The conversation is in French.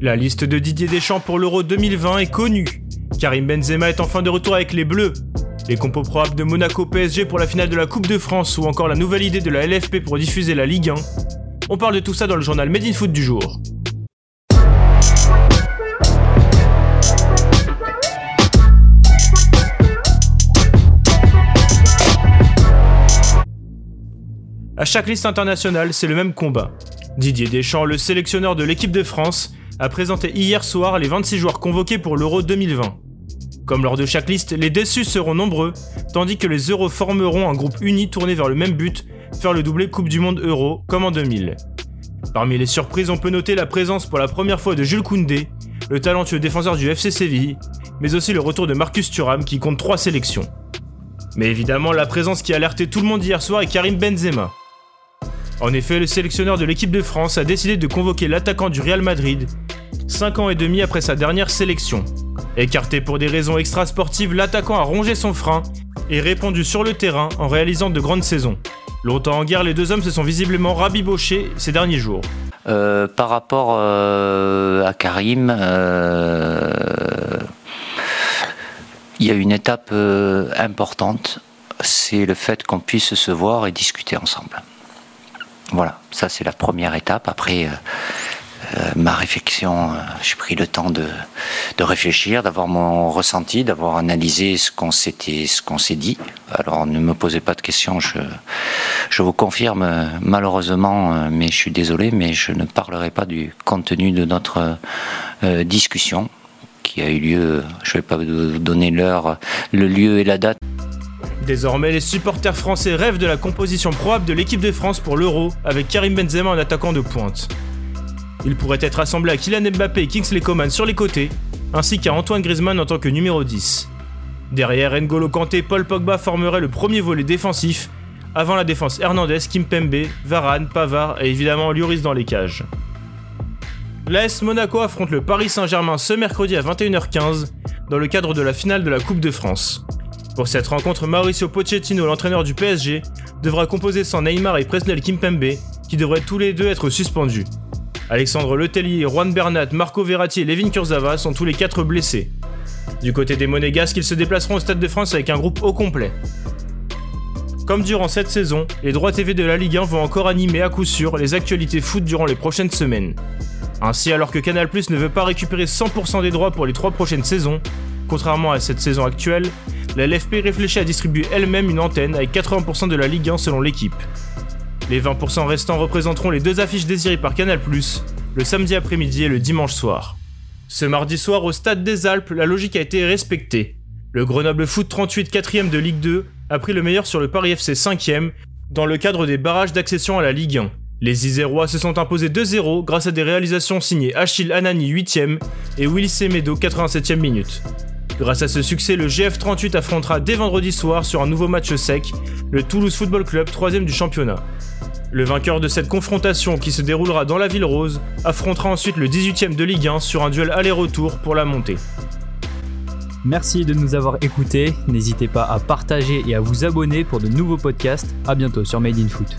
La liste de Didier Deschamps pour l'Euro 2020 est connue. Karim Benzema est enfin de retour avec les Bleus. Les compos probables de Monaco PSG pour la finale de la Coupe de France ou encore la nouvelle idée de la LFP pour diffuser la Ligue 1. On parle de tout ça dans le journal Made in Foot du jour. À chaque liste internationale, c'est le même combat. Didier Deschamps, le sélectionneur de l'équipe de France, a présenté hier soir les 26 joueurs convoqués pour l'Euro 2020. Comme lors de chaque liste, les déçus seront nombreux, tandis que les Euros formeront un groupe uni tourné vers le même but, faire le doublé Coupe du Monde Euro, comme en 2000. Parmi les surprises, on peut noter la présence pour la première fois de Jules Koundé, le talentueux défenseur du FC Séville, mais aussi le retour de Marcus Thuram qui compte 3 sélections. Mais évidemment, la présence qui a alerté tout le monde hier soir est Karim Benzema. En effet, le sélectionneur de l'équipe de France a décidé de convoquer l'attaquant du Real Madrid, 5 ans et demi après sa dernière sélection. Écarté pour des raisons extrasportives, l'attaquant a rongé son frein et répondu sur le terrain en réalisant de grandes saisons. Longtemps en guerre, les deux hommes se sont visiblement rabibochés ces derniers jours. Euh, par rapport euh, à Karim, euh, il y a une étape importante, c'est le fait qu'on puisse se voir et discuter ensemble. Voilà, ça c'est la première étape. Après, ma réflexion, euh, j'ai pris le temps de, réfléchir, d'avoir mon ressenti, d'avoir analysé ce qu'on s'était, s'est dit. Alors ne me posez pas de questions, je, je vous confirme malheureusement, mais je suis désolé, mais je ne parlerai pas du contenu de notre discussion qui a eu lieu, je ne vais pas vous donner l'heure, le lieu et la date. Désormais, les supporters français rêvent de la composition probable de l'équipe de France pour l'Euro, avec Karim Benzema en attaquant de pointe. Il pourrait être assemblé à Kylian Mbappé et Kingsley Coman sur les côtés, ainsi qu'à Antoine Griezmann en tant que numéro 10. Derrière, N'Golo Kanté Paul Pogba formeraient le premier volet défensif, avant la défense Hernandez, Kimpembe, Varane, Pavard et évidemment Lloris dans les cages. L'AS Monaco affronte le Paris Saint-Germain ce mercredi à 21h15 dans le cadre de la finale de la Coupe de France. Pour cette rencontre, Mauricio Pochettino, l'entraîneur du PSG, devra composer sans Neymar et Presnel Kimpembe, qui devraient tous les deux être suspendus. Alexandre Letellier, Juan Bernat, Marco Verratti et Levin Kurzava sont tous les quatre blessés. Du côté des Monégasques, ils se déplaceront au Stade de France avec un groupe au complet. Comme durant cette saison, les droits TV de la Ligue 1 vont encore animer à coup sûr les actualités foot durant les prochaines semaines. Ainsi, alors que Canal Plus ne veut pas récupérer 100% des droits pour les trois prochaines saisons, contrairement à cette saison actuelle, la LFP réfléchit à distribuer elle-même une antenne avec 80% de la Ligue 1 selon l'équipe. Les 20% restants représenteront les deux affiches désirées par Canal+, le samedi après-midi et le dimanche soir. Ce mardi soir, au Stade des Alpes, la logique a été respectée. Le Grenoble Foot 38 4ème de Ligue 2 a pris le meilleur sur le Paris FC 5ème dans le cadre des barrages d'accession à la Ligue 1. Les Isérois se sont imposés 2-0 grâce à des réalisations signées Achille Anani 8ème et Willy Semedo 87ème minute. Grâce à ce succès, le GF38 affrontera dès vendredi soir sur un nouveau match sec le Toulouse Football Club 3 du championnat. Le vainqueur de cette confrontation qui se déroulera dans la ville rose affrontera ensuite le 18ème de Ligue 1 sur un duel aller-retour pour la montée. Merci de nous avoir écoutés, n'hésitez pas à partager et à vous abonner pour de nouveaux podcasts. A bientôt sur Made in Foot.